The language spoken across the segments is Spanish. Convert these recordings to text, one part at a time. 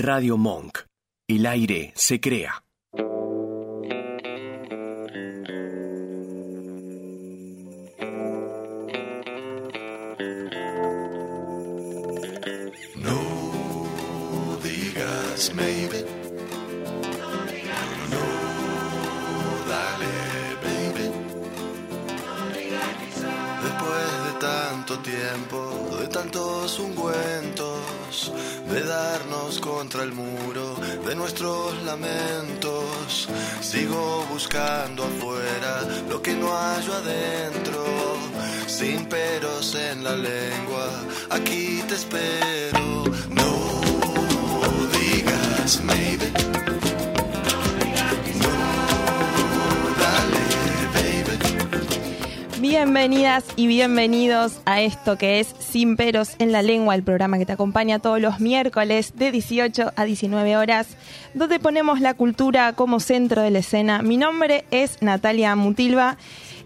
Radio Monk. El aire se crea. No digas maybe. De tantos ungüentos, de darnos contra el muro de nuestros lamentos, sigo buscando afuera lo que no hallo adentro, sin peros en la lengua, aquí te espero. No digas maybe. Bienvenidas y bienvenidos a esto que es Sin Peros en la Lengua, el programa que te acompaña todos los miércoles de 18 a 19 horas, donde ponemos la cultura como centro de la escena. Mi nombre es Natalia Mutilva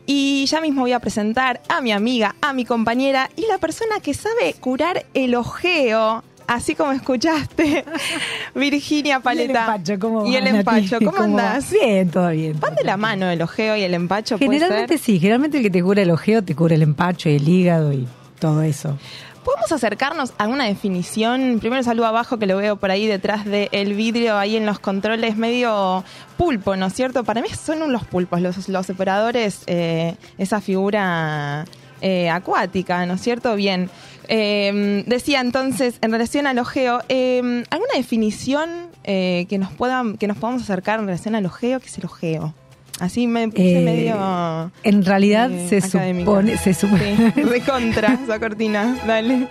y ya mismo voy a presentar a mi amiga, a mi compañera y la persona que sabe curar el ojeo. Así como escuchaste, Virginia Paleta. Y el empacho, ¿cómo Y el empacho, ¿cómo va? andás? Bien, todo bien. ¿Van de la mano el ojeo y el empacho? Generalmente sí, generalmente el que te cura el ojeo te cura el empacho y el hígado y todo eso. ¿Podemos acercarnos a una definición? Primero saludo abajo que lo veo por ahí detrás del vidrio, ahí en los controles, medio pulpo, ¿no es cierto? Para mí son los pulpos, los, los operadores, eh, esa figura eh, acuática, ¿no es cierto? Bien. Eh, decía entonces, en relación al ojeo, eh, ¿alguna definición eh, que, nos puedan, que nos podamos acercar en relación al ojeo? ¿Qué es el ojeo? Así me puse Eh, medio... En realidad eh, se académica. supone, se supone, Sí, recontra esa cortina, dale.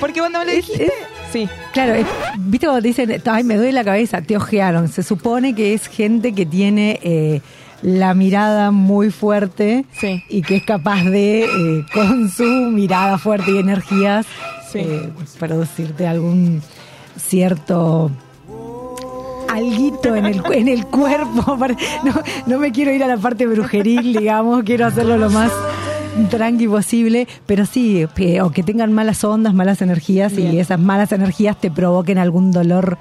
Porque cuando me lo Es- dijiste, sí, claro, es- viste cuando te dicen, ay, me duele la cabeza, te ojearon. Se supone que es gente que tiene eh, la mirada muy fuerte Sí. y que es capaz de, eh, con su mirada fuerte y energías, Sí. eh, producirte algún cierto alguito en el, en el cuerpo. No, no me quiero ir a la parte brujeril, digamos, quiero hacerlo lo más tranqui posible, pero sí, que- o que tengan malas ondas, malas energías Bien. y esas malas energías te provoquen algún dolor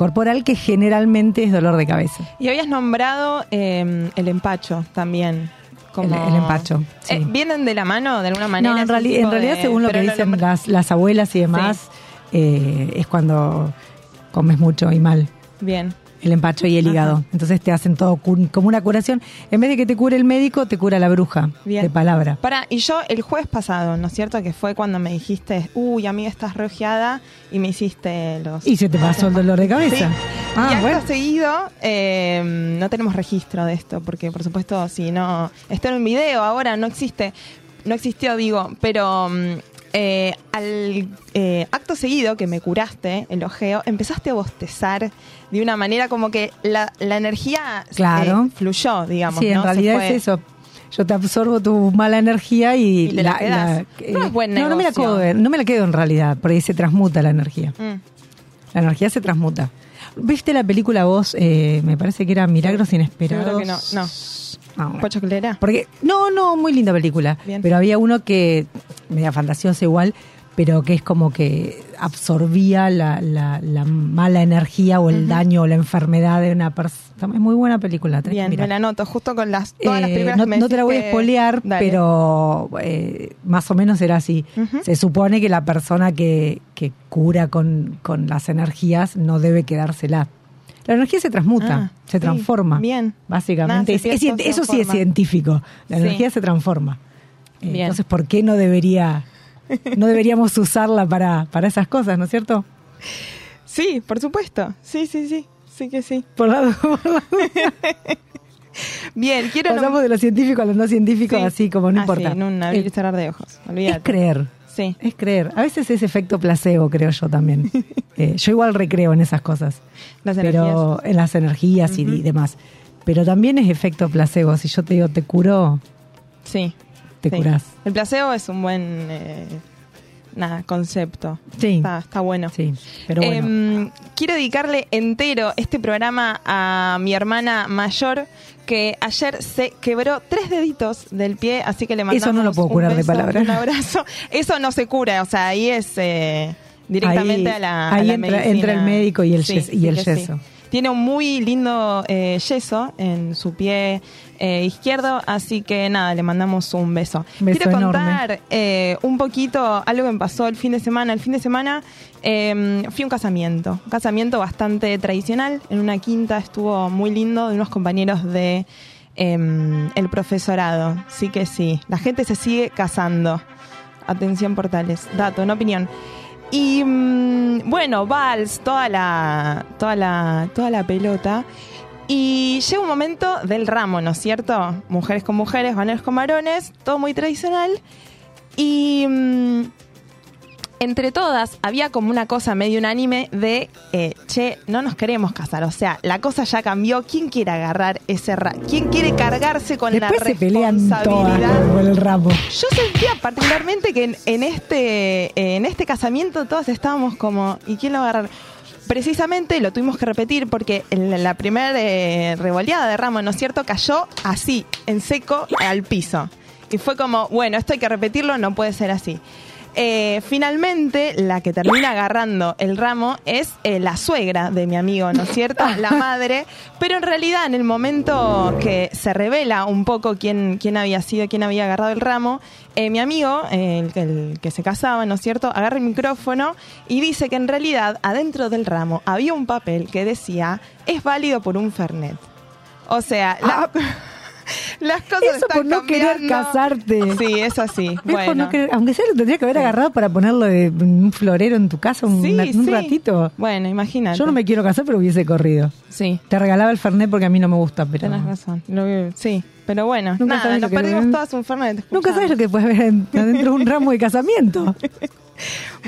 corporal que generalmente es dolor de cabeza. y habías nombrado eh, el empacho también. Como... El- el empacho, sí. Eh, ¿Vienen de la mano de alguna manera? No, en, reali- realidad, de- según lo pero que dicen lo- las, las abuelas y demás, eh, es cuando comes mucho y mal. Bien, el empacho y el Ajá. hígado. Entonces te hacen todo como una curación. En vez de que te cure el médico, te cura la bruja bien. de palabra. Para, y yo el jueves pasado, ¿no es cierto? Que fue cuando me dijiste, uy, amiga, estás reojeada y me hiciste los... Y se te pasó el dolor de cabeza. Sí. Ah, y acto bueno. seguido, eh, no tenemos registro de esto, porque por supuesto, si no. Está en un video ahora, no existe. No existió, digo, pero mm, eh, al eh, acto seguido que me curaste el ojeo, empezaste a bostezar de una manera como que la, la energía eh, Claro. fluyó, digamos. Sí, en realidad es eso. Yo te absorbo tu mala energía y, la quedás. No es buen no, no me la quedo, no me la quedo en realidad, porque se transmuta la energía. Mm, La energía se transmuta. ¿Viste la película vos? eh, me parece que era Milagros Inesperados. seguro que no. No. Ah. Porque, no, no, muy linda película. Bien. Pero había uno que, media fantasiosa igual, pero que es como que absorbía la, la, la mala energía o el daño o la enfermedad de una persona. Es muy buena película. Bien, me la anoto, justo con las, todas las Eh, películas no, que me no te la voy a que- espolear, pero eh, más o menos era así. Se supone que la persona que, que cura con, con las energías no debe quedársela. La energía se transmuta, Ah, se sí, transforma. bien. Básicamente, es- es eso sí es científico. La Sí. energía se transforma. Eh, Bien. Entonces, ¿por qué no debería, no deberíamos usarla para, para esas cosas, no es cierto? Sí, por supuesto. Sí, sí, sí. Sí que sí. Por la, por la- Bien, quiero... pasamos de lo científico a lo no científico, Sí. así como no Ah, importa. sí, en un abrir y cerrar de ojos. es Olvídate. creer. Sí. Es creer. A veces es efecto placebo, creo yo también. Eh, yo igual recreo en esas cosas. Las pero energías. en las energías y- demás. Pero también es efecto placebo. Si yo te digo te curo, Sí. te sí. curás. El placebo es un buen eh, nada, concepto. Sí. Está, está bueno. Sí, pero bueno. Em, quiero dedicarle entero este programa a mi hermana mayor que ayer se quebró tres deditos del pie, así que le mandamos Eso no lo puedo curar de beso, palabra. Un abrazo. Eso no se cura, o sea, ahí es... eh, directamente Ahí- a la a ahí la entra- medicina. entra el médico y el yes- y el sí. yeso. Tiene un muy lindo eh, yeso en su pie eh, izquierdo, así que nada, le mandamos un beso. Beso Quiero contar eh, un poquito algo que me pasó el fin de semana. El fin de semana eh, fui a un casamiento, un casamiento bastante tradicional, en una quinta, estuvo muy lindo, de unos compañeros de em, el profesorado. Sí que sí, la gente se sigue casando. Atención portales, dato, no opinión. Y mm, bueno, vals, toda la, toda la, toda la pelota. Y llega un momento del ramo, ¿no es cierto? Mujeres con mujeres, varones con varones, todo muy tradicional. Y mm, entre todas había como una cosa medio unánime de, eh, che, no nos queremos casar. O sea, la cosa ya cambió. ¿Quién quiere agarrar ese ramo? ¿Quién quiere cargarse con Después la se pelean todas responsabilidad? por el ramo. Yo sentía particularmente que en, en este, eh, en este casamiento todos estábamos como, ¿y quién lo va a agarrar? Precisamente lo tuvimos que repetir porque en la primera eh, revoleada de ramo, ¿no es cierto?, cayó así, en seco, al piso. Y fue como, bueno, esto hay que repetirlo, no puede ser así. Eh, finalmente, la que termina agarrando el ramo es eh, la suegra de mi amigo, ¿no es cierto? La madre. Pero en realidad, en el momento que se revela un poco quién, quién había sido, quién había agarrado el ramo, eh, mi amigo, el, que- el que se casaba, ¿no es cierto?, agarra el micrófono y dice que en realidad adentro del ramo había un papel que decía, es válido por un Fernet. O sea, la- las cosas Eso están por no querer casarte. Sí, es así. Es por Bueno. no querer- aunque sea lo tendría que haber agarrado para ponerlo de un florero en tu casa un, Sí, una- un sí. ratito. Bueno, imagínate. Yo no me quiero casar, pero hubiese corrido. Sí, Te regalaba el Fernet porque a mí no me gusta, pero... tenés razón. Lo- sí, pero bueno, Nunca nada, sabes nos que perdimos ven. todas un Fernet. Nunca sabes lo que puedes ver en- adentro de un ramo de casamiento.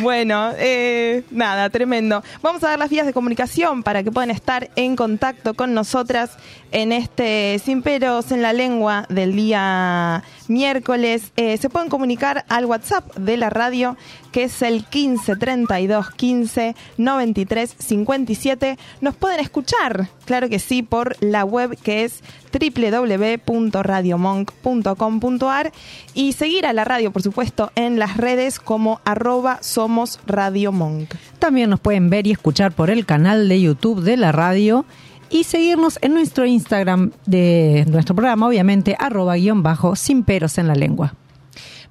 Bueno, eh, nada, tremendo. Vamos a dar las vías de comunicación para que puedan estar en contacto con nosotras en este Sin Peros en la Lengua del día miércoles. Eh, se pueden comunicar al WhatsApp de la radio, que es el 15 32 15 93 57. Nos pueden escuchar, claro que sí, por la web que es www.radiomonk.com.ar y seguir a la radio, por supuesto, en las redes como arroba somos Radio Monk. También nos pueden ver y escuchar por el canal de YouTube de la radio y seguirnos en nuestro Instagram de nuestro programa, obviamente, arroba guion bajo, sin peros en la lengua.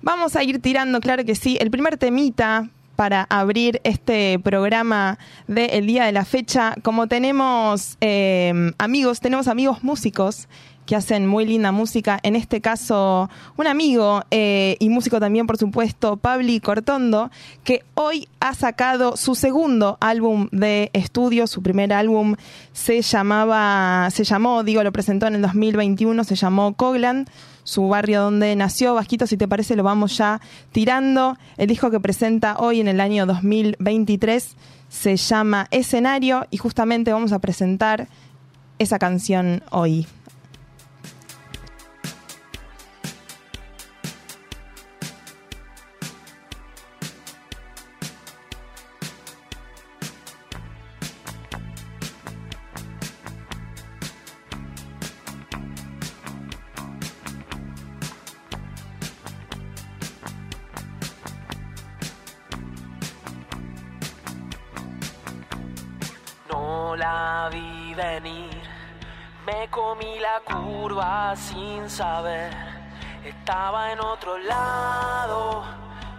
Vamos a ir tirando, claro que sí, el primer temita para abrir este programa del día de la fecha. Como tenemos eh, amigos, tenemos amigos músicos que hacen muy linda música. En este caso, un amigo eh, y músico también, por supuesto, Pabli Cortondo, que hoy ha sacado su segundo álbum de estudio. Su primer álbum se llamaba, se llamó, digo, lo presentó en el 2021, se llamó Coglan su barrio donde nació. Vasquito, si te parece, lo vamos ya tirando. El disco que presenta hoy en el año 2023 se llama Escenario y justamente vamos a presentar esa canción hoy. Comí la curva sin saber. Estaba en otro lado,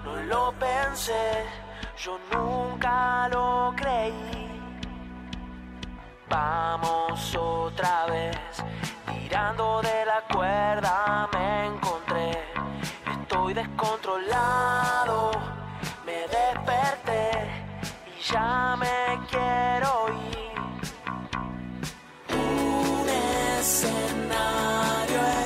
no lo pensé, yo nunca lo creí. Vamos otra vez, tirando de la cuerda me encontré. Estoy descontrolado, me desperté y ya me quiero ir. Escenario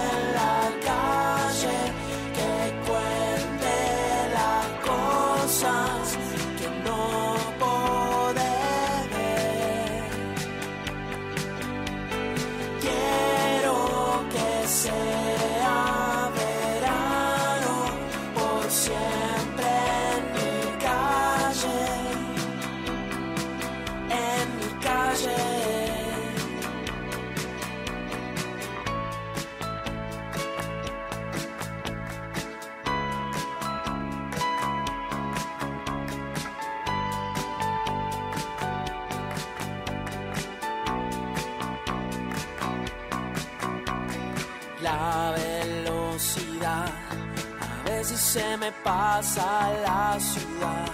la ciudad.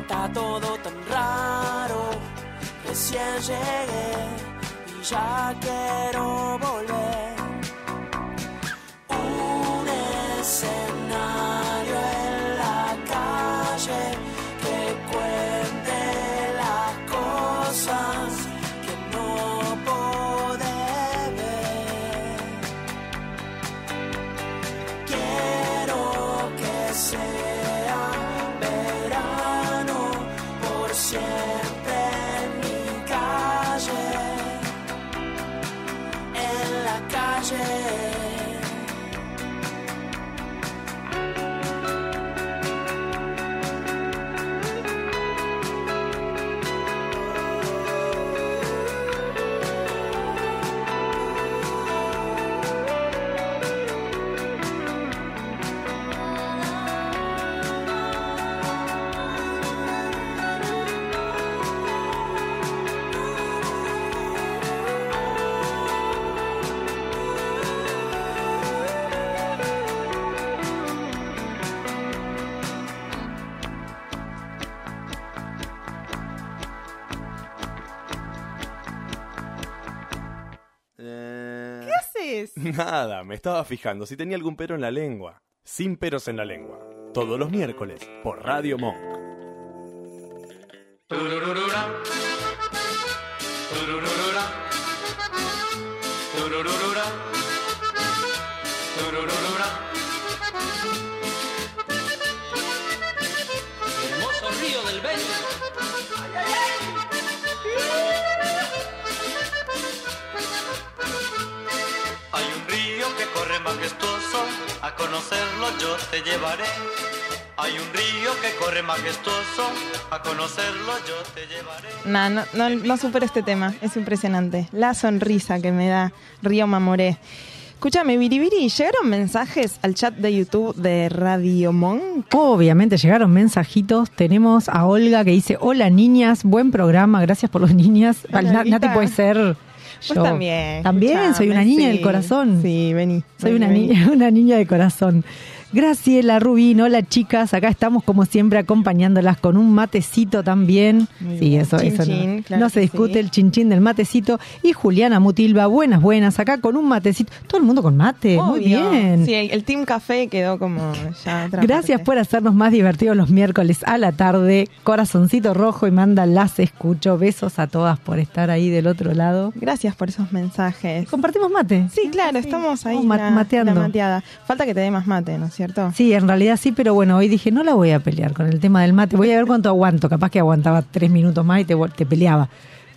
Está todo tan raro. Recién llegué y ya quiero Nada, me estaba fijando si tenía algún pero en la lengua. Sin peros en la lengua. Todos los miércoles por Radio Monk. Conocerlo yo te llevaré. Hay un río que corre majestuoso, a conocerlo yo te llevaré. Nah, no, no, no supero este tema, es impresionante. La sonrisa que me da Río Mamoré. Escúchame, Biribiri, ¿llegaron mensajes al chat de YouTube de Radio Monk? Obviamente llegaron mensajitos. Tenemos a Olga que dice, hola niñas, buen programa, gracias por los niñas. Hola, Na- Olguita. Nati puede ser... Vos yo. también. También, soy una niña sí. del corazón. Sí, vení. Soy vení, una vení. niña, una niña de corazón. Graciela Rubín, hola chicas, acá estamos como siempre acompañándolas con un matecito también. Muy sí, bien. eso, Chin, eso no, chin, claro no se discute sí. el chinchín del matecito. Y Juliana Mutilva, buenas, buenas, acá con un matecito. Todo el mundo con mate, muy bien. Sí, el Team Café quedó como ya otra Gracias parte. por hacernos más divertidos los miércoles a la tarde. Corazoncito rojo y manda las escucho. Besos a todas por estar ahí del otro lado. Gracias por esos mensajes. Compartimos mate. Sí, claro, estamos ahí. Estamos la- mateando. la mateada. Falta que te dé más mate, ¿no es cierto? Sí, en realidad sí, pero bueno, hoy dije, no la voy a pelear con el tema del mate. Voy a ver cuánto aguanto. Capaz que aguantaba tres minutos más y te, peleaba.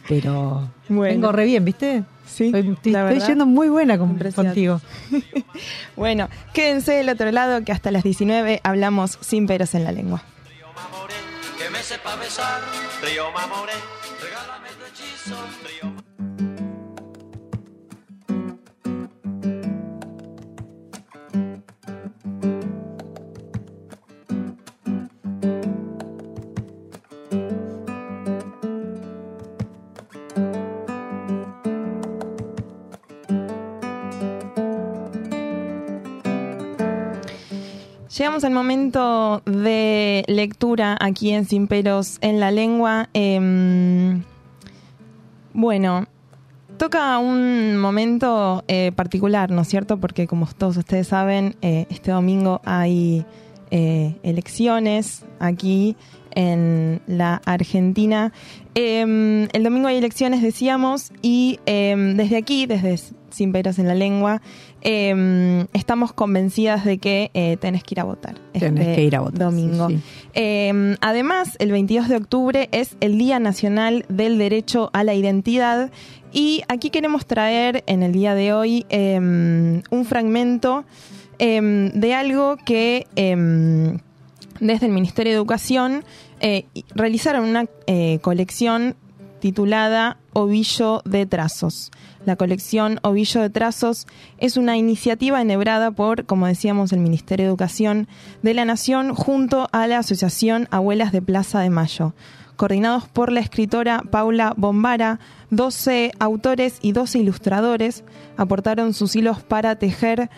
Pero Bueno. vengo re bien, ¿viste? Sí, Estoy, estoy- la estoy verdad. yendo muy buena con- contigo. Bueno, quédense del otro lado que hasta las 19 hablamos sin peros en la lengua. Río Mamoré, que me sepa besar. Río Mamoré, regálame tu hechizo. Llegamos al momento de lectura aquí en Sin Peros en la Lengua. Em, bueno, toca un momento eh, particular, ¿no es cierto? Porque como todos ustedes saben, eh, este domingo hay eh, elecciones aquí en la Argentina. Em, el domingo hay elecciones, decíamos, y em, desde aquí, desde Sin Peros en la Lengua, em, estamos convencidas de que eh, tenés que ir a votar. Tenés este que ir a votar, Domingo. sí, sí. Además, el 22 de octubre es el Día Nacional del Derecho a la Identidad y aquí queremos traer en el día de hoy un fragmento de algo que desde el Ministerio de Educación eh, realizaron una eh, colección titulada Ovillo de Trazos. La colección Ovillo de Trazos es una iniciativa enhebrada por, como decíamos, el Ministerio de Educación de la Nación junto a la Asociación Abuelas de Plaza de Mayo. coordinados por la escritora Paula Bombara. 12 autores y 12 ilustradores aportaron sus hilos para tejer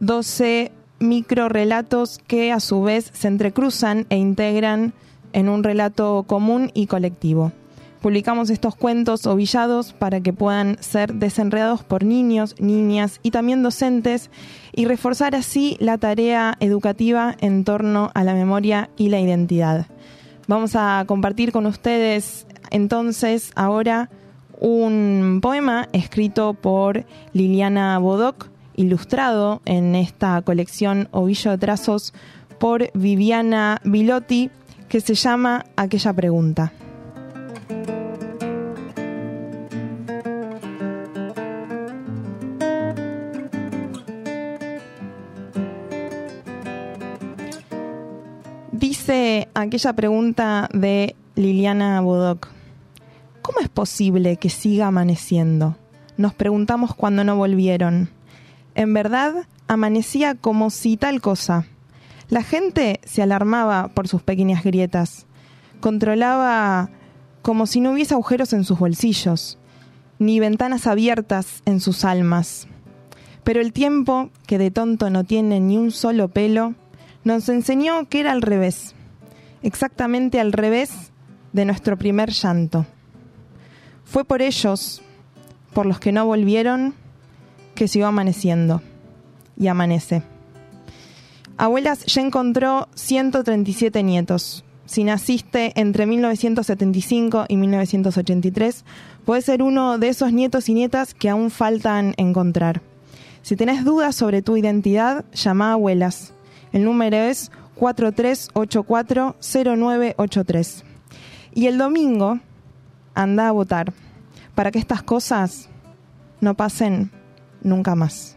12 microrelatos que a su vez se entrecruzan e integran en un relato común y colectivo. Publicamos estos cuentos ovillados para que puedan ser desenredados por niños, niñas y también docentes y reforzar así la tarea educativa en torno a la memoria y la identidad. Vamos a compartir con ustedes entonces ahora un poema escrito por Liliana Bodoc, ilustrado en esta colección Ovillo de Trazos por Viviana Bilotti, que se llama Aquella Pregunta. Dice aquella pregunta de Liliana Bodoc. ¿Cómo es posible que siga amaneciendo? Nos preguntamos cuando no volvieron. En verdad, amanecía como si tal cosa. La gente se alarmaba por sus pequeñas grietas. Controlaba como si no hubiese agujeros en sus bolsillos, ni ventanas abiertas en sus almas. Pero el tiempo, que de tonto no tiene ni un solo pelo, nos enseñó que era al revés, exactamente al revés de nuestro primer llanto. Fue por ellos, por los que no volvieron, que siguió amaneciendo. Y amanece. Abuelas ya encontró 137 nietos. Si naciste entre 1975 y 1983, puedes ser uno de esos nietos y nietas que aún faltan encontrar. Si tenés dudas sobre tu identidad, llama a abuelas. El número es 43840983. Y el domingo, anda a votar para que estas cosas no pasen nunca más.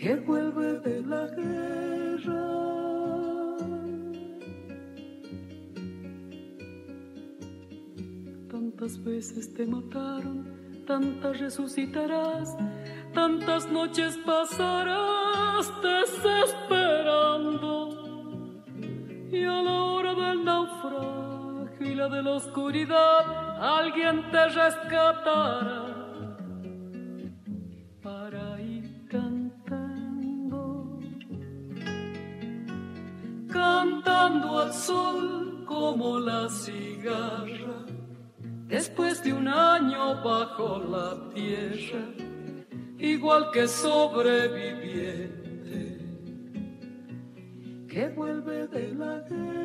que vuelve de la guerra. Tantas veces te mataron, tantas resucitarás, tantas noches pasarás desesperando. Y a la hora del naufragio y la de la oscuridad, alguien te rescatará. Al sol como la cigarra, después de un año bajo la tierra, igual que sobreviviente que vuelve de la guerra.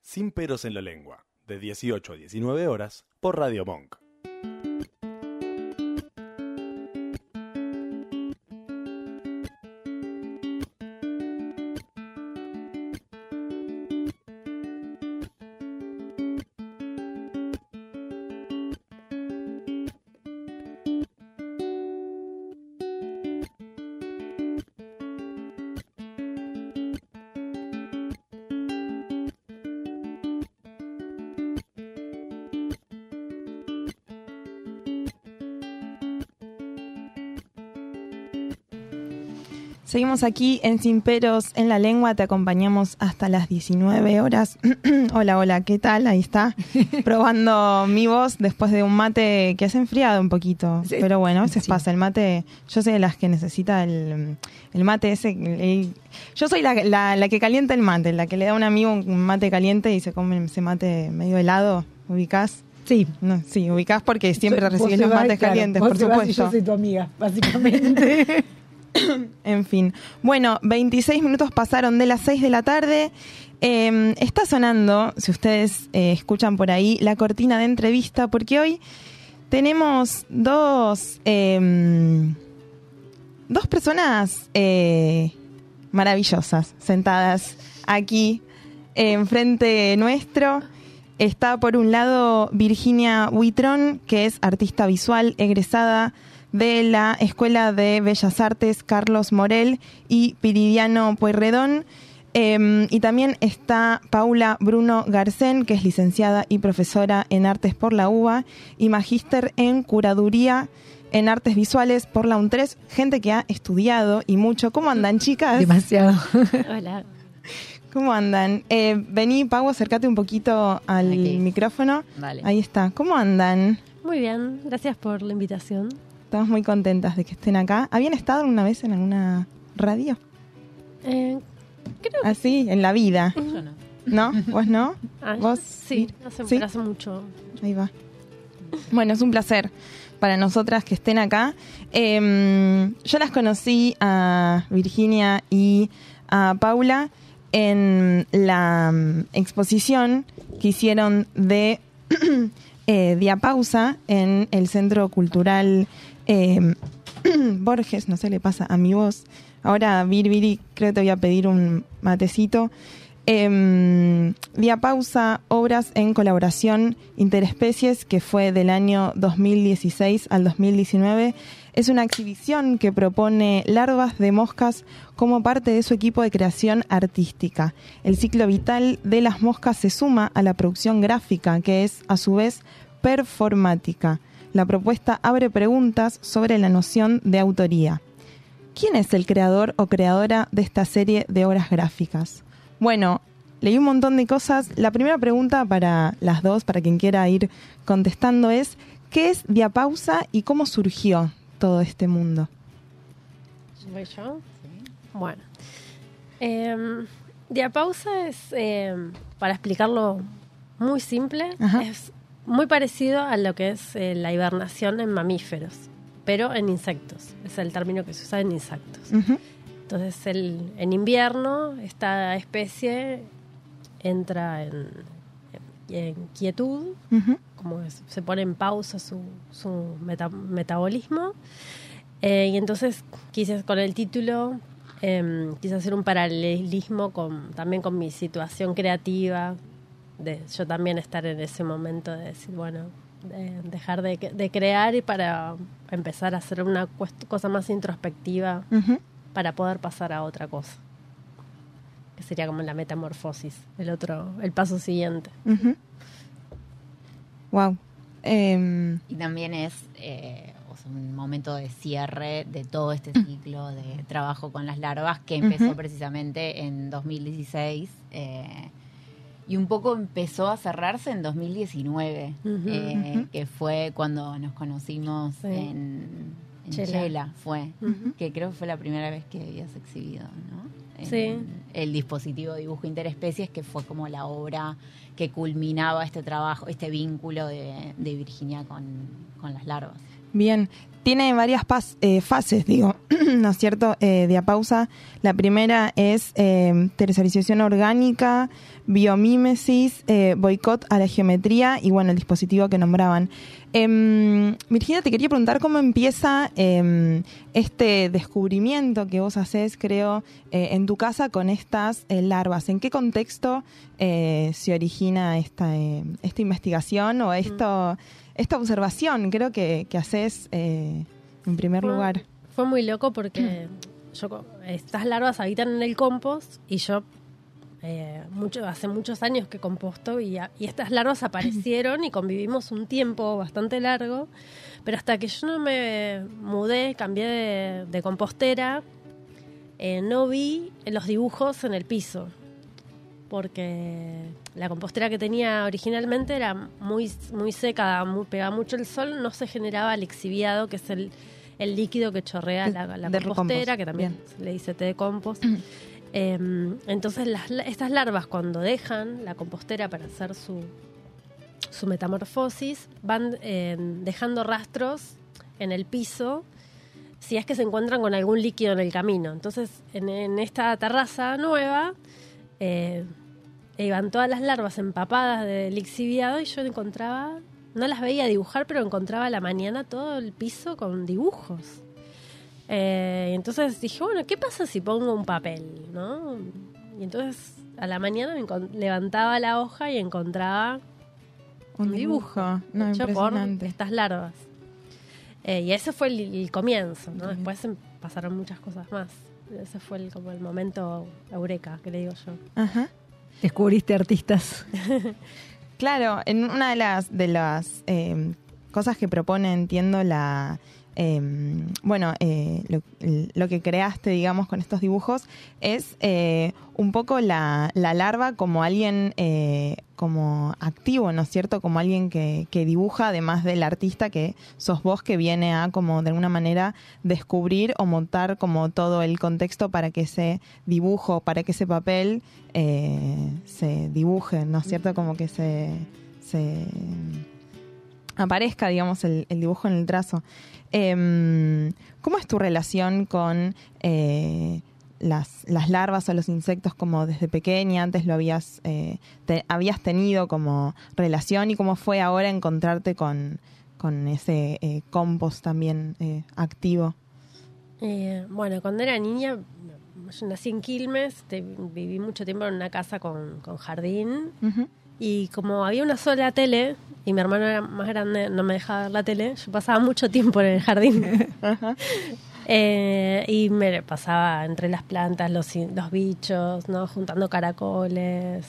Sin peros en la lengua, de 18 a 19 horas, por Radio Monk. Seguimos aquí en Sin Peros en la Lengua, te acompañamos hasta las 19 horas. hola, hola, ¿qué tal? Ahí está, probando mi voz después de un mate que has enfriado un poquito. Sí. Pero bueno, a veces Sí. pasa, el mate, yo soy de las que necesita el, el mate ese. el- yo soy la, la- la que calienta el mate, la que le da a un amigo un mate caliente y se come ese mate medio helado, ¿ubicás? Sí. No, sí, ubicás porque siempre te los mates claro, calientes, por te vas y supuesto. yo soy tu amiga, básicamente. En fin. Bueno, 26 minutos pasaron de las 6 de la tarde. Eh, está sonando, si ustedes eh, escuchan por ahí, la cortina de entrevista, porque hoy tenemos dos, eh, dos personas eh, maravillosas sentadas aquí enfrente nuestro. Está por un lado Virginia Huitrón, que es artista visual egresada de la Escuela de Bellas Artes Carlos Morel y Piridiano Pueyrredón. Eh, y también está Paula Bruno Garcén, que es licenciada y profesora en Artes por la UBA y magíster en Curaduría en Artes Visuales por la UNTRES. Gente que ha estudiado y mucho. ¿Cómo andan, chicas? Demasiado. Hola. ¿Cómo andan? Eh, vení, Pau, acércate un poquito al Aquí. micrófono. Vale. Ahí está. ¿Cómo andan? Muy bien, gracias por la invitación. Estamos muy contentas de que estén acá. ¿Habían estado alguna vez en alguna radio? Eh, creo Así, en la vida. Yo no. ¿No? ¿Vos no? Ah, ¿Vos? sí, hace, ¿Sí? hace mucho. Ahí va. Bueno, es un placer para nosotras que estén acá. Eh, yo las conocí a Virginia y a Paula en la mm, exposición que hicieron de eh, Diapausa en el Centro Cultural eh, Borges, no sé, le pasa a mi voz. Ahora, Vir, Viri, creo que te voy a pedir un matecito. Eh, Diapausa, obras en colaboración interespecies, que fue del año 2016 al 2019. Es una exhibición que propone larvas de moscas como parte de su equipo de creación artística. El ciclo vital de las moscas se suma a la producción gráfica, que es a su vez performática. La propuesta abre preguntas sobre la noción de autoría. ¿Quién es el creador o creadora de esta serie de obras gráficas? Bueno, leí un montón de cosas. La primera pregunta para las dos, para quien quiera ir contestando, es ¿qué es Diapausa y cómo surgió todo este mundo? ¿Voy yo? Bueno. Eh, diapausa es, eh, para explicarlo muy simple, Ajá. es muy parecido a lo que es eh, la hibernación en mamíferos, pero en insectos. Es el término que se usa en insectos. Entonces, el, en invierno, esta especie entra en, en quietud, como es- se pone en pausa su, su meta- metabolismo. Eh, y entonces quise, con el título, em, quise hacer un paralelismo con, también con mi situación creativa, de yo también estar en ese momento de decir, bueno, de dejar de, de crear y para empezar a hacer una cuest- cosa más introspectiva para poder pasar a otra cosa. Que sería como la metamorfosis, el otro, el paso siguiente. Wow. Em, Y también es eh, o sea, un momento de cierre de todo este ciclo de trabajo con las larvas que empezó precisamente en 2016 eh, y un poco empezó a cerrarse en 2019, Ujú. eh, Ujú. que fue cuando nos conocimos Sí. en, en Chela. Chela, fue, que creo que fue la primera vez que habías exhibido, ¿no? En Sí. El dispositivo de dibujo interespecies, que fue como la obra que culminaba este trabajo, este vínculo de, de Virginia con, con las larvas. Bien, tiene varias pas- eh, fases, digo, ¿no es cierto? Eh, diapausa. La primera es eh, tercerización orgánica, biomímesis, eh, boicot a la geometría y, bueno, el dispositivo que nombraban. Em, Virginia, te quería preguntar cómo empieza em, este descubrimiento que vos haces, creo, eh, en tu casa con estas eh, larvas. ¿En qué contexto eh, se origina esta, eh, esta investigación o esto, esta observación, creo que, que haces eh, en primer Fue- lugar? Fue muy loco porque yo, estas larvas habitan en el compost y yo eh, mucho, hace muchos años que composto y, a- y estas larvas aparecieron y convivimos un tiempo bastante largo, pero hasta que yo no me mudé, cambié de, de compostera, eh, no vi los dibujos en el piso, porque la compostera que tenía originalmente era muy, muy seca, muy, pegaba mucho el sol, no se generaba el exhibiado, que es el, el líquido que chorrea la, compostera, compost, que también bien. le dice té de compost. Em, entonces las, estas larvas cuando dejan la compostera para hacer su, su metamorfosis van eh, dejando rastros en el piso si es que se encuentran con algún líquido en el camino. Entonces en, en esta terraza nueva eh, iban todas las larvas empapadas del lixiviado y yo encontraba, no las veía dibujar, pero encontraba a la mañana todo el piso con dibujos. Eh, entonces dije, bueno, ¿qué pasa si pongo un papel? ¿no? Y entonces a la mañana me levantaba la hoja y encontraba Un dibujo. No, hecho por estas larvas. Eh, y ese fue el, el comienzo, ¿no? Después em- pasaron muchas cosas más. Ese fue el, como el momento eureka, que le digo yo. Ajá. Descubriste artistas. Claro, en una de las de las eh, cosas que propone, entiendo la eh, bueno, eh, lo, que creaste, digamos, con estos dibujos es eh, un poco la, la larva como alguien eh, como activo, ¿no es cierto? Como alguien que, dibuja, además del artista que sos vos que viene a como de alguna manera descubrir o montar como todo el contexto para que ese dibujo, para que ese papel se dibuje, ¿no es cierto? Como que se aparezca, digamos, el, el dibujo en el trazo. Em, ¿Cómo es tu relación con eh, las, las larvas o los insectos como desde pequeña? Antes lo habías, eh, te- habías tenido como relación y cómo fue ahora encontrarte con, con ese eh, compost también eh, activo. Eh, bueno, cuando era niña, yo nací en Quilmes, te- viví mucho tiempo en una casa con, con jardín. Y como había una sola tele y mi hermano era más grande, no me dejaba ver la tele, yo pasaba mucho tiempo en el jardín. Eh, y me pasaba entre las plantas, los, los bichos, ¿no? juntando caracoles,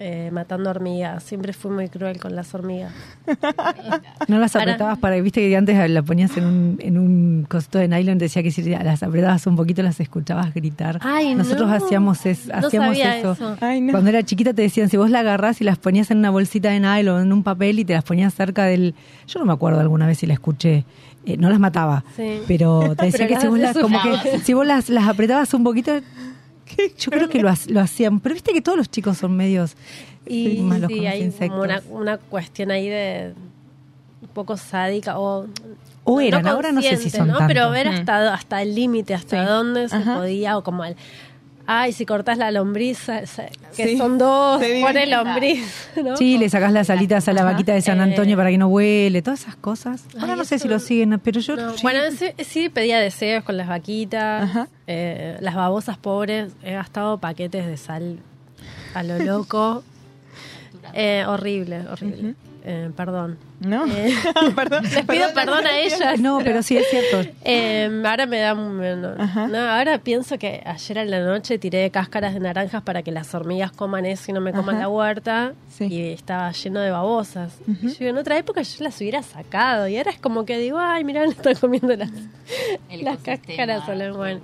eh, matando hormigas. Siempre fui muy cruel con las hormigas. No las apretabas para, viste que antes la ponías en un, en un cosito de nylon, decía que si las apretabas un poquito las escuchabas gritar. Ay, Nosotros no. hacíamos, es- No hacíamos sabía eso. eso. Ay, no. Cuando era chiquita te decían, si vos la agarrás y las ponías en una bolsita de nylon, en un papel y te las ponías cerca del... Yo no me acuerdo alguna vez si la escuché. Eh, no las mataba, Sí. pero te decía Pero que las si vos, las, como que, si vos las, las apretabas un poquito... Yo creo que lo, ha- lo hacían, pero viste que todos los chicos son medios Y malos sí, con los hay insectos. como una, una cuestión ahí de un poco sádica o O eran, ahora no sé si son ¿no? tanto. pero ver Mm. hasta hasta el límite hasta Sí. dónde se Ajá. podía o como el ay si cortas la lombriz eh, se- que Sí. son dos pone lombriz ¿no? Sí, le sacás las alitas a la vaquita de San Eh. Antonio para que no huele, todas esas cosas. Ahora Ay, no sé eso si lo siguen, pero yo... No, sí. Bueno, sí, sí pedía deseos con las vaquitas, eh, las babosas pobres, he gastado paquetes de sal a lo loco. Eh, horrible, horrible. Eh, perdón. ¿No? Eh, perdón, les pido perdón a ellas. No, pero sí es cierto. Eh, ahora me da un- no, no, ahora pienso que ayer en la noche tiré cáscaras de naranjas para que las hormigas coman eso y no me coman Ajá. la huerta Sí. y estaba lleno de babosas. Y yo digo, en otra época yo las hubiera sacado y ahora es como que digo, ay, mirá, le estoy comiendo las, El las cáscaras. bueno.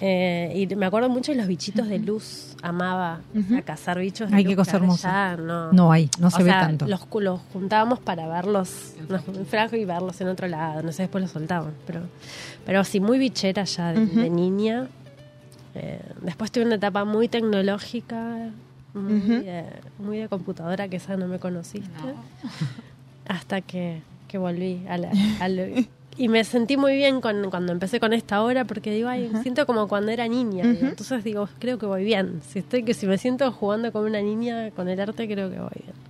Eh, y me acuerdo mucho de los bichitos de luz. Amaba a cazar bichos de Ay, luz. qué cosa que ahora hermosa. no. No hay, no se O ve sea, tanto. Los, juntábamos para verlos nos- en frasco y verlos en otro lado. No sé, después los soltaban. Pero, pero sí, muy bichera ya de, niña. Eh, después tuve una etapa muy tecnológica, muy, de, muy de computadora, que esa no me conociste. Hasta que, que volví a la, a lo- y me sentí muy bien con, cuando empecé con esta obra porque digo, ay, me siento como cuando era niña. Entonces digo, creo que voy bien. Si estoy que si me siento jugando como una niña con el arte, creo que voy bien.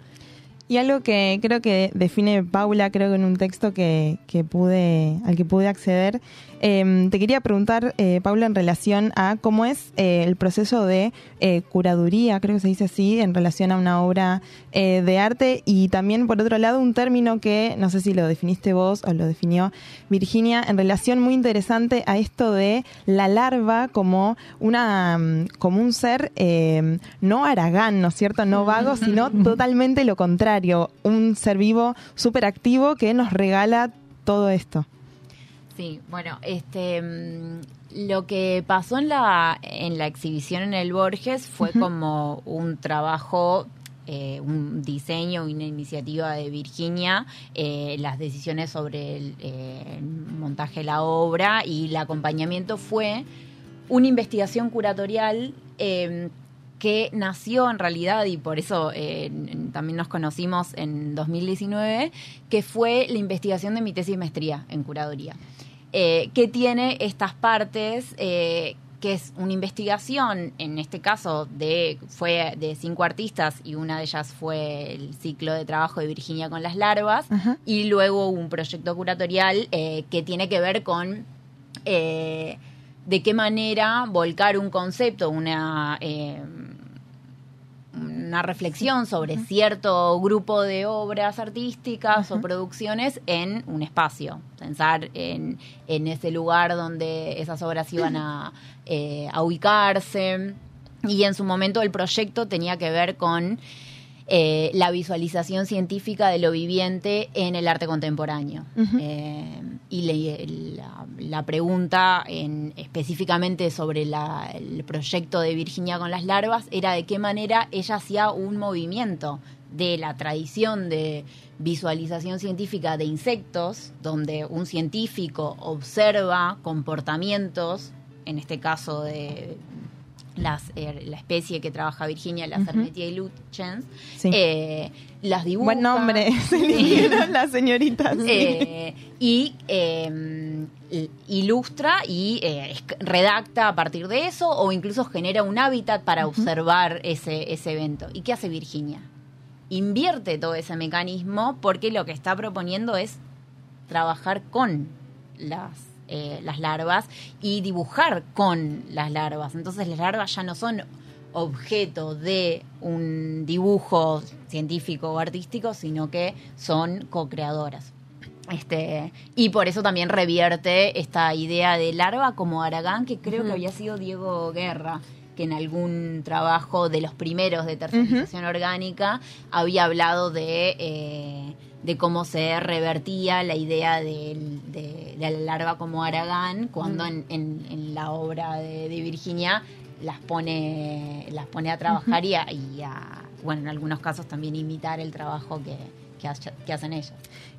Y algo que creo que define Paula, creo que en un texto que, que pude, al que pude acceder, eh, te quería preguntar, eh, Paula, en relación a cómo es eh, el proceso de eh, curaduría, creo que se dice así, en relación a una obra eh, de arte y también, por otro lado, un término que no sé si lo definiste vos o lo definió Virginia, en relación muy interesante a esto de la larva como una mm, como un ser eh, no aragán, ¿no es cierto? No vago, sino totalmente lo contrario, un ser vivo súper activo que nos regala todo esto. Sí, bueno, este mm, lo que pasó en la en la exhibición en el Borges fue como un trabajo eh, un diseño, una iniciativa de Virginia, eh, las decisiones sobre el, eh, el montaje de la obra y el acompañamiento fue una investigación curatorial eh, que nació en realidad, y por eso eh, también nos conocimos en 2019, que fue la investigación de mi tesis maestría en curaduría, eh, que tiene estas partes, eh, que es una investigación, en este caso de fue de cinco artistas y una de ellas fue el ciclo de trabajo de Virginia con las larvas, y luego un proyecto curatorial eh, que tiene que ver con eh, de qué manera volcar un concepto, una, eh, una reflexión sobre cierto grupo de obras artísticas o producciones en un espacio. Pensar en, en ese lugar donde esas obras iban a, eh, a ubicarse. Y en su momento el proyecto tenía que ver con eh, la visualización científica de lo viviente en el arte contemporáneo. Eh, y le- la, la pregunta en, específicamente sobre la- el proyecto de Virginia con las larvas era de qué manera ella hacía un movimiento de la tradición de visualización científica de insectos, donde un científico observa comportamientos, en este caso de las, eh, la especie que trabaja Virginia, la Ujú. Hermetia luchens, Sí. eh, las dibuja. Buen nombre, se eligieron las señoritas. sí. Eh, y eh, ilustra y redacta a partir de eso o incluso genera un hábitat para observar ese, ese evento. ¿Y qué hace Virginia? Invierte todo ese mecanismo porque lo que está proponiendo es trabajar con las, eh, las larvas y dibujar con las larvas. Entonces las larvas ya no son objeto de un dibujo científico o artístico, sino que son co-creadoras. Este, y por eso también revierte esta idea de larva como Aragán, que creo que había sido Diego Guerra, que en algún trabajo de los primeros de tercerización orgánica había hablado de, eh, de cómo se revertía la idea de, de la larva como Aragán, cuando en, en- en la obra de, de Virginia las pone, las pone a trabajar y, a, y a, bueno, en algunos casos también imitar el trabajo que, que hacen ellas.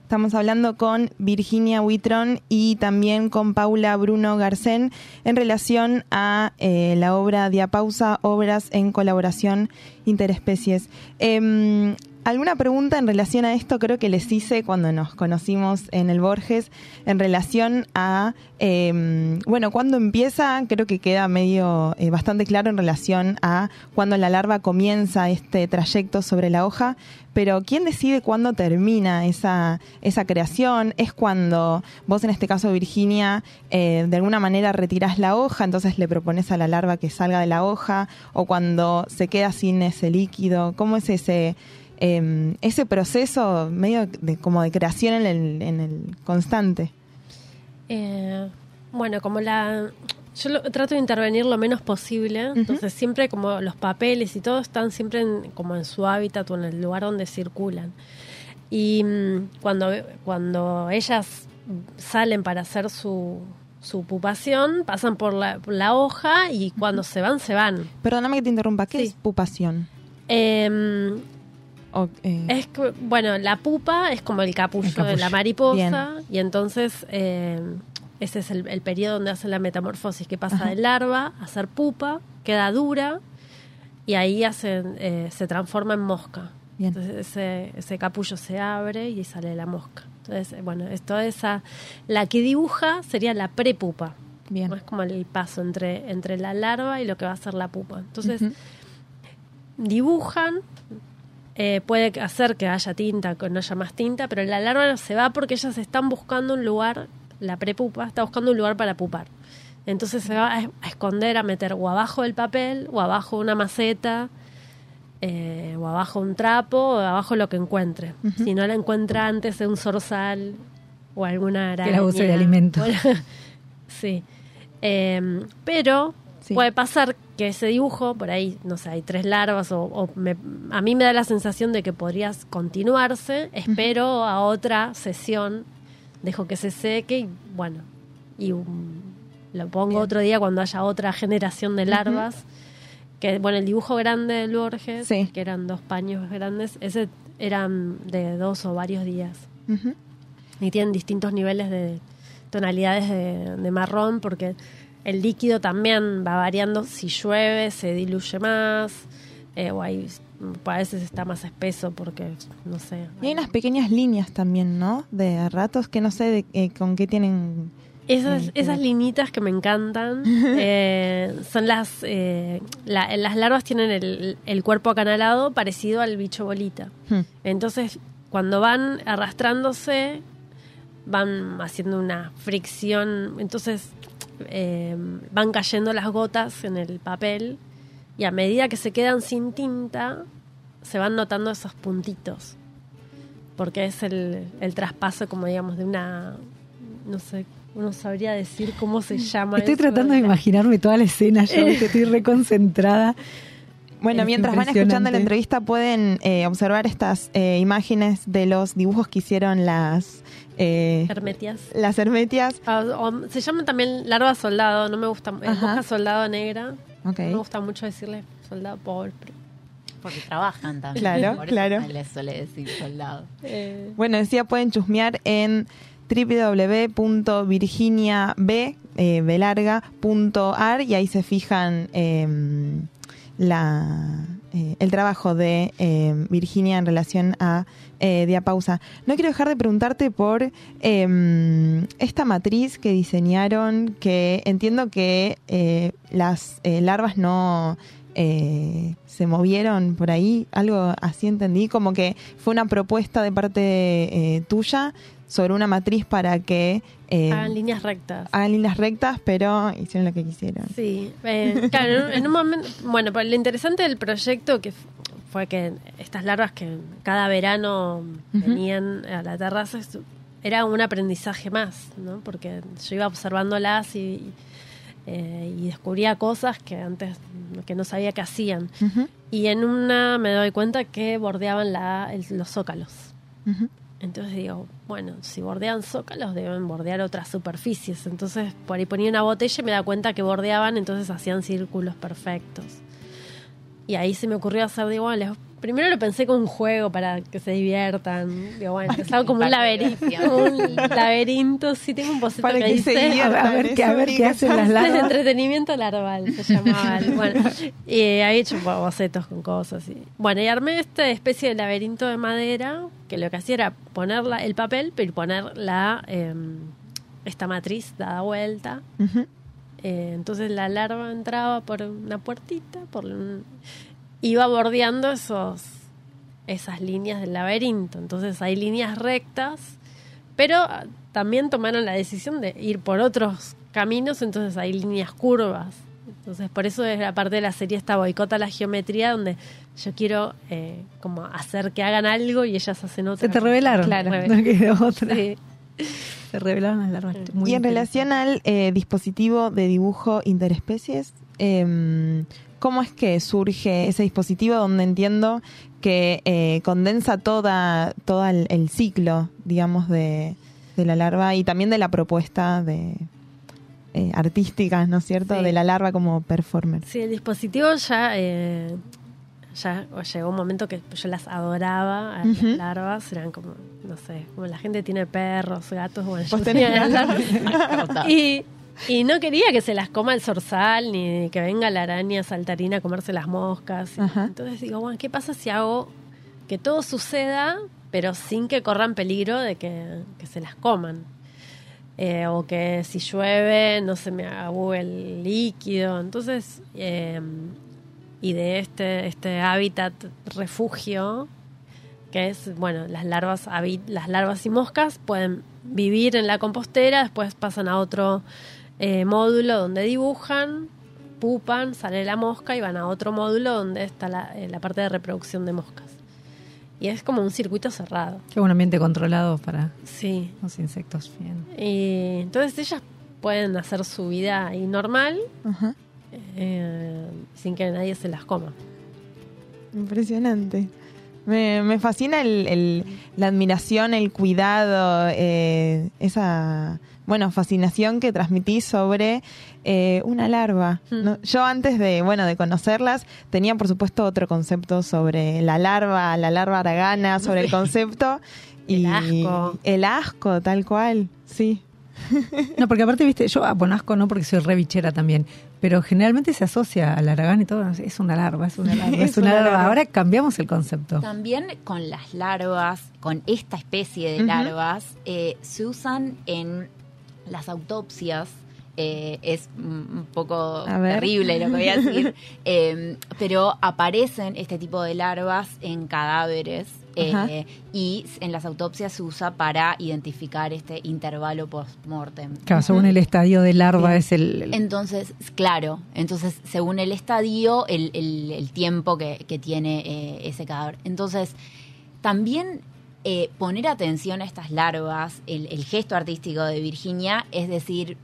Estamos hablando con Virginia Huitrón y también con Paula Bruno Garcén en relación a eh, la obra Diapausa, obras en colaboración interespecies. Em, ¿Alguna pregunta en relación a esto? Creo que les hice cuando nos conocimos en el Borges, en relación a, em, bueno, cuando empieza, creo que queda medio, eh, bastante claro en relación a cuando la larva comienza este trayecto sobre la hoja, pero ¿quién decide cuándo termina esa, esa creación? ¿Es cuando vos, en este caso Virginia, eh, de alguna manera retirás la hoja, entonces le propones a la larva que salga de la hoja? ¿O cuando se queda sin ese líquido? ¿Cómo es ese, eh, ese proceso medio de, como de creación en el, en el constante? Eh, bueno, como la... Yo lo- trato de intervenir lo menos posible, entonces siempre como los papeles y todo están siempre en- como en su hábitat o en el lugar donde circulan. Y mm, cuando, cuando ellas salen para hacer su, su pupación, pasan por la, por la hoja y cuando se van, se van. Perdóname que te interrumpa, ¿qué Sí. es pupación? Em, O, eh, es que, bueno, la pupa es como el capullo, El capullo. de la mariposa y entonces eh, ese es el, el periodo donde hace la metamorfosis, que pasa Ajá. de larva a ser pupa, queda dura y ahí eh, se transforma en mosca. Bien. Entonces ese, ese capullo se abre y sale la mosca. Entonces, bueno, es toda esa... La que dibuja sería la prepupa. Bien. Es como el paso entre, entre la larva y lo que va a ser la pupa. Entonces, dibujan, eh, puede hacer que haya tinta, que no haya más tinta, pero la larva no se va porque ellas están buscando un lugar, la prepupa está buscando un lugar para pupar. Entonces se va a, es- a esconder, a meter o abajo del papel, o abajo una maceta, eh, o abajo un trapo, o abajo lo que encuentre. Si no la encuentra antes de un zorzal o alguna araña. Que la use de alimento. Bueno, sí. Eh, pero Sí. puede pasar que ese dibujo, por ahí, no sé, hay tres larvas, o, o me- a mí me da la sensación de que podrías continuarse, espero a otra sesión, dejo que se seque y bueno, y um, lo pongo otro día cuando haya otra generación de larvas. Que bueno, el dibujo grande del Borges, Sí. que eran dos paños grandes, ese eran de dos o varios días. Y tienen distintos niveles de tonalidades de, de marrón porque el líquido también va variando. Si llueve, se diluye más. eh, o hay, a veces está más espeso porque, no sé. Y hay unas pequeñas líneas también, ¿no? De ratos que no sé de, eh, con qué tienen. Esas, Sí, esas linitas que me encantan eh, son las. eh, la- las larvas tienen el, el cuerpo acanalado parecido al bicho bolita. Hmm. Entonces, cuando van arrastrándose, van haciendo una fricción. Entonces, eh, van cayendo las gotas en el papel. Y a medida que se quedan sin tinta, se van notando esos puntitos. Porque es el, el traspaso, como digamos, de una. No sé, uno sabría decir cómo se llama. Estoy eso tratando de imaginarme toda la escena, yo estoy reconcentrada. Bueno, Es mientras van escuchando la entrevista pueden eh, observar estas eh, imágenes de los dibujos que hicieron las eh, Hermetias. las hermetias. Ah, o- se llaman también larva soldado, no me gusta. mosca soldado negra. Ok. No me gusta mucho decirle soldado pobre. pero- Porque trabajan también. Claro, Por eso claro. les suele decir soldado. eh, Bueno, decía, pueden chusmear en www.virginiab, eh, y ahí se fijan eh, la, eh, el trabajo de eh, Virginia en relación a eh, Diapausa. No quiero dejar de preguntarte por eh, esta matriz que diseñaron, que entiendo que eh, las larvas no se movieron por ahí, algo así entendí, como que fue una propuesta de parte tuya sobre una matriz para que eh, hagan líneas rectas. hagan líneas rectas, pero hicieron lo que quisieron. Sí, eh, claro, en un- en un momento, bueno, pero lo interesante del proyecto que fue que estas larvas que cada verano venían a la terraza era un aprendizaje más, ¿no? Porque yo iba observándolas y, eh, y descubría cosas que antes que no sabía que hacían. Y en una me doy cuenta que bordeaban la, el- los zócalos. ujú. Entonces digo, bueno, si bordean zócalos deben bordear otras superficies. Entonces por ahí ponía una botella y me da cuenta que bordeaban, entonces hacían círculos perfectos. Y ahí se me ocurrió hacer, digo, bueno, les- primero lo pensé como un juego para que se diviertan. Digo, bueno, empezaba como un laberinto, un laberinto, sí tengo un boceto Para que que se diviertan, A ver, a ver qué hacen las son- El larvas. entretenimiento larval se llamaba. Bueno, y había hecho bo- bocetos con cosas. Y, bueno, y armé esta especie de laberinto de madera que lo que hacía era poner la- el papel, pero poner la em, esta matriz dada vuelta. Eh, entonces la larva entraba por una puertita, por un- iba bordeando esos esas líneas del laberinto. Entonces hay líneas rectas, pero ah, también tomaron la decisión de ir por otros caminos, entonces hay líneas curvas. Entonces por eso es la parte de la serie esta boicota a la geometría, donde yo quiero eh, como hacer que hagan algo y ellas hacen otra. Se te revelaron. Claro. No quedó otra. Sí. Se revelaron las larvas. Muy y en relación al eh, dispositivo de dibujo interespecies, em, ¿cómo es que surge ese dispositivo donde entiendo que eh, condensa toda, todo el, el ciclo, digamos, de, de la larva y también de la propuesta de eh, artística, ¿no es cierto? Sí. De la larva como performer. Sí, el dispositivo ya, eh, ya llegó un momento que yo las adoraba a Ujú. las larvas, eran como, no sé, como la gente tiene perros, gatos, bueno, yo Vos tenía las larvas. y, y no quería que se las coma el zorzal, ni que venga la araña saltarina a comerse las moscas. Ajá. Entonces digo, bueno, ¿qué pasa si hago que todo suceda, pero sin que corran peligro de que, que se las coman? Eh, o que si llueve no se me agüe el líquido. Entonces, eh, y de este, este hábitat refugio, que es, bueno, las larvas, las larvas y moscas pueden vivir en la compostera, después pasan a otro eh, módulo donde dibujan, pupan, sale la mosca y van a otro módulo donde está la, eh, la parte de reproducción de moscas. Y es como un circuito cerrado. Qué un ambiente controlado para Sí. los insectos. Bien. Y entonces ellas pueden hacer su vida ahí normal Ajá. eh, sin que nadie se las coma. Impresionante. Me, me fascina el, el- la admiración, el cuidado, eh, esa, bueno, fascinación que transmitís sobre eh, una larva. ¿no? Yo antes de, bueno, de conocerlas, tenía por supuesto otro concepto sobre la larva, la larva aragana, sobre el concepto. El y asco. El asco, tal cual, sí. No, porque aparte, viste, yo, ah, bueno, asco no porque soy revichera también, pero generalmente se asocia al aragán y todo, es una larva, es una larva, es, Es una, una larva. larva. Ahora cambiamos el concepto. También con las larvas, con esta especie de larvas, eh, se usan en las autopsias. eh, es un poco terrible lo que voy a decir, eh, pero aparecen este tipo de larvas en cadáveres eh, y en las autopsias se usa para identificar este intervalo post-mortem. Claro, según el estadio de larva es el... el- Entonces, claro, entonces según el estadio, el, el- el tiempo que, que tiene eh, ese cadáver. Entonces, también eh, poner atención a estas larvas, el, el gesto artístico de Virginia, es decir,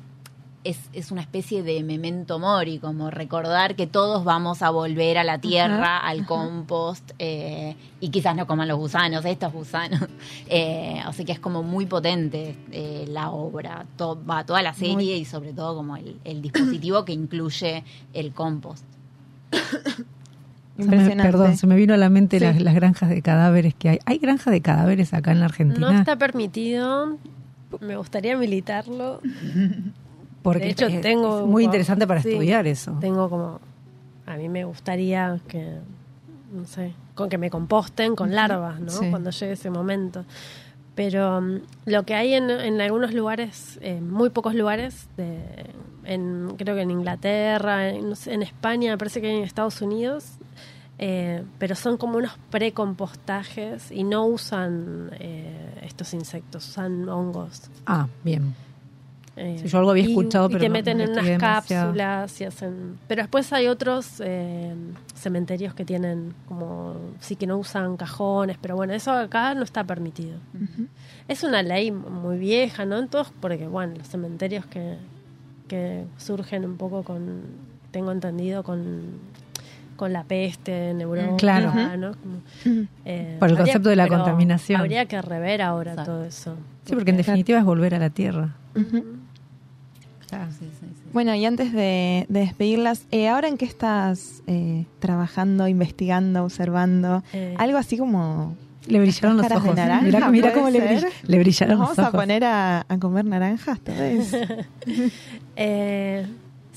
es, es una especie de memento mori, como recordar que todos vamos a volver a la tierra, al compost, eh, y quizás no coman los gusanos, estos gusanos. Eh, o sea que es como muy potente eh, la obra, to- va toda la serie Muy- y sobre todo como el, el dispositivo que incluye el compost. se me- Impresionante. perdón, se me vino a la mente Sí. las, las granjas de cadáveres que hay. ¿Hay granjas de cadáveres acá en la Argentina? No está permitido. Me gustaría militarlo. Porque de hecho, es- tengo es muy interesante para sí, estudiar eso. Tengo como. A mí me gustaría que. No sé. Con que me composten con larvas, ¿no? Sí. Cuando llegue ese momento. Pero mm, lo que hay en, en algunos lugares, en muy pocos lugares, de, en, creo que en Inglaterra, en, no sé, en España, me parece que en Estados Unidos, eh, pero son como unos precompostajes y no usan eh, estos insectos, usan hongos. Ah, bien. Eh, Sí, yo algo había y- escuchado, y pero te no- meten no en unas demasiado. cápsulas y hacen. Pero después hay otros eh, cementerios que tienen como sí que no usan cajones, pero bueno, eso acá no está permitido. Es una ley muy vieja, ¿no? En todos, porque bueno, los cementerios que, que surgen un poco con, tengo entendido, con con la peste en Europa, Claro. ¿no? Como, eh, Por el habría- concepto de la contaminación. Habría que rever ahora Exacto. todo eso. Sí, porque en definitiva es volver a la tierra. Claro. Bueno, y antes de, de despedirlas, eh, ¿ahora en qué estás eh, trabajando, investigando, observando? Eh, Algo así como... Le brillaron los ojos. de naranja, Mirá, mirá ¿puede cómo le, ser? brill- le brillaron ¿Nos los vamos ojos. a poner a, a comer naranjas todos? Eh,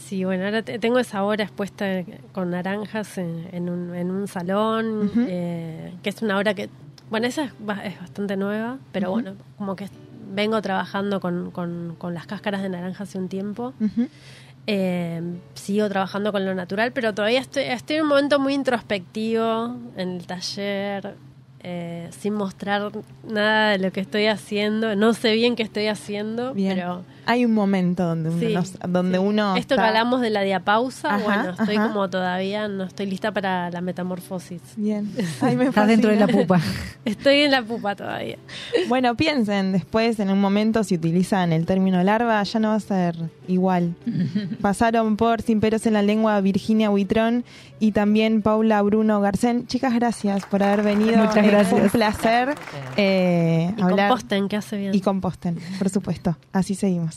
sí, bueno, ahora te- tengo esa hora expuesta con naranjas en, en un, en un salón, eh, que es una hora que, bueno, esa es, es bastante nueva, pero bueno, como que vengo trabajando con, con, con las cáscaras de naranja hace un tiempo. Eh, sigo trabajando con lo natural, pero todavía estoy, estoy en un momento muy introspectivo en el taller, eh, sin mostrar nada de lo que estoy haciendo. No sé bien qué estoy haciendo, Bien. pero Hay un momento donde uno, Sí, nos- donde sí. uno Esto que está- hablamos de la diapausa, Ajá, bueno, estoy ajá. como todavía, no estoy lista para la metamorfosis. Bien. Ay, me Estás dentro de la pupa. Estoy en la pupa todavía. Bueno, piensen después, en un momento, si utilizan el término larva, ya no va a ser igual. Pasaron por Sin Peros en la Lengua Virginia Huitrón y también Paula Bruno Garcén. Chicas, gracias por haber venido. Muchas Eh, gracias. fue un placer eh, Y hablar. composten, que hace bien. Y composten, por supuesto. Así seguimos.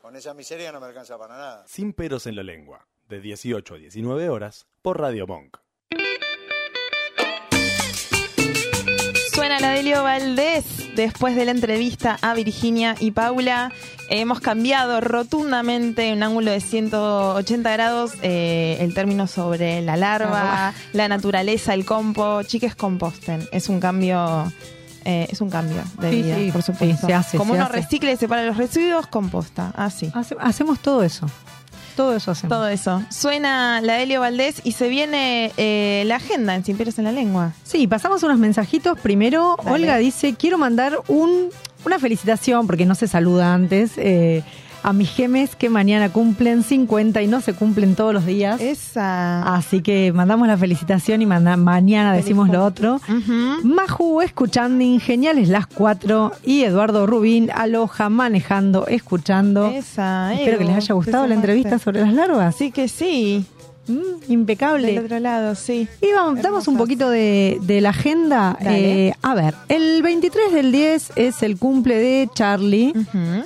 Con esa miseria no me alcanza para nada. Sin peros en la lengua, de 18 a 19 horas, por Radio Monk. Suena la Delio Valdés después de la entrevista a Virginia y Paula. Hemos cambiado rotundamente en un ángulo de 180 grados eh, el término sobre la larva, la naturaleza, el compo. Chiques, composten. Es un cambio. Eh, es un cambio de Sí, vida, sí, por supuesto. sí, se hace, Como se uno hace. recicla y separa los residuos, composta. Así. Hace- hacemos todo eso. Todo eso hacemos. Todo eso. Suena la Delio Valdés y se viene eh, la agenda en Sin Peros en la Lengua. Sí, pasamos unos mensajitos. Primero, Dale. Olga dice, quiero mandar un, una felicitación, porque no se saluda antes, eh, a mis gemes que mañana cumplen 50 y no se cumplen todos los días. Esa. Así que mandamos la felicitación y manda- mañana decimos lo otro. Maju escuchando, geniales las cuatro. Y Eduardo Rubín, aloja, manejando, escuchando. Esa, Espero que les haya gustado la entrevista sobre las larvas. Sí que sí. Impecable. Del otro lado, sí. Y vamos, damos un poquito de, de la agenda. Eh, a ver, el 23 del 10 es el cumple de Charlie.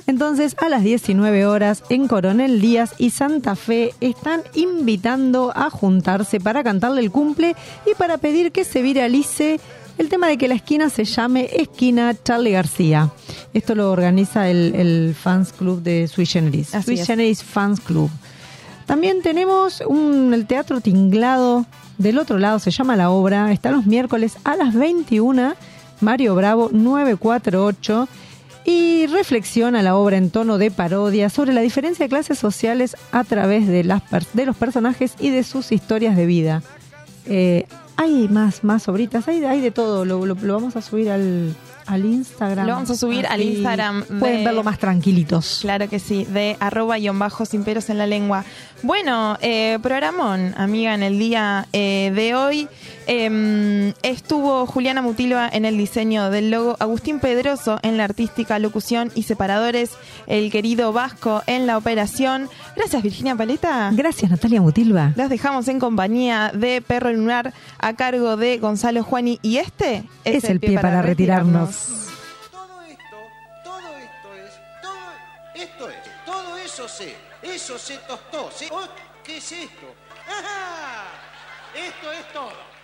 Entonces, a las 19 horas en Coronel Díaz y Santa Fe están invitando a juntarse para cantarle el cumple y para pedir que se viralice el tema de que la esquina se llame Esquina Charlie García. Esto lo organiza el, el Fans Club de Sui Generis. Así Sui es. Generis Fans Club. También tenemos un, el Teatro Tinglado. Del otro lado se llama la obra. Está los miércoles a las 21. Mario Bravo 948. Y reflexiona la obra en tono de parodia sobre la diferencia de clases sociales a través de, las de los personajes y de sus historias de vida. Eh, hay más, más obritas, hay, hay de todo. Lo, lo- lo vamos a subir al, al Instagram. Lo vamos a subir al Instagram Pueden de- verlo más tranquilitos. Claro que sí, de arroba guion bajo sin peros en la lengua. Bueno, eh, programón, amiga, en el día eh, de hoy em, estuvo Juliana Mutilva en el diseño del logo, Agustín Pedroso en la artística, locución y separadores, el querido Vasco en la operación. Gracias, Virginia Paleta. Gracias, Natalia Mutilva. Los dejamos en compañía de Perro Lunar a cargo de Gonzalo Juani y este Es el pie para retirarnos. Todo esto, todo esto es, todo esto es, todo eso se, eso se tostó, se, oh, ¿qué es esto? ¡Ajá! Esto es todo.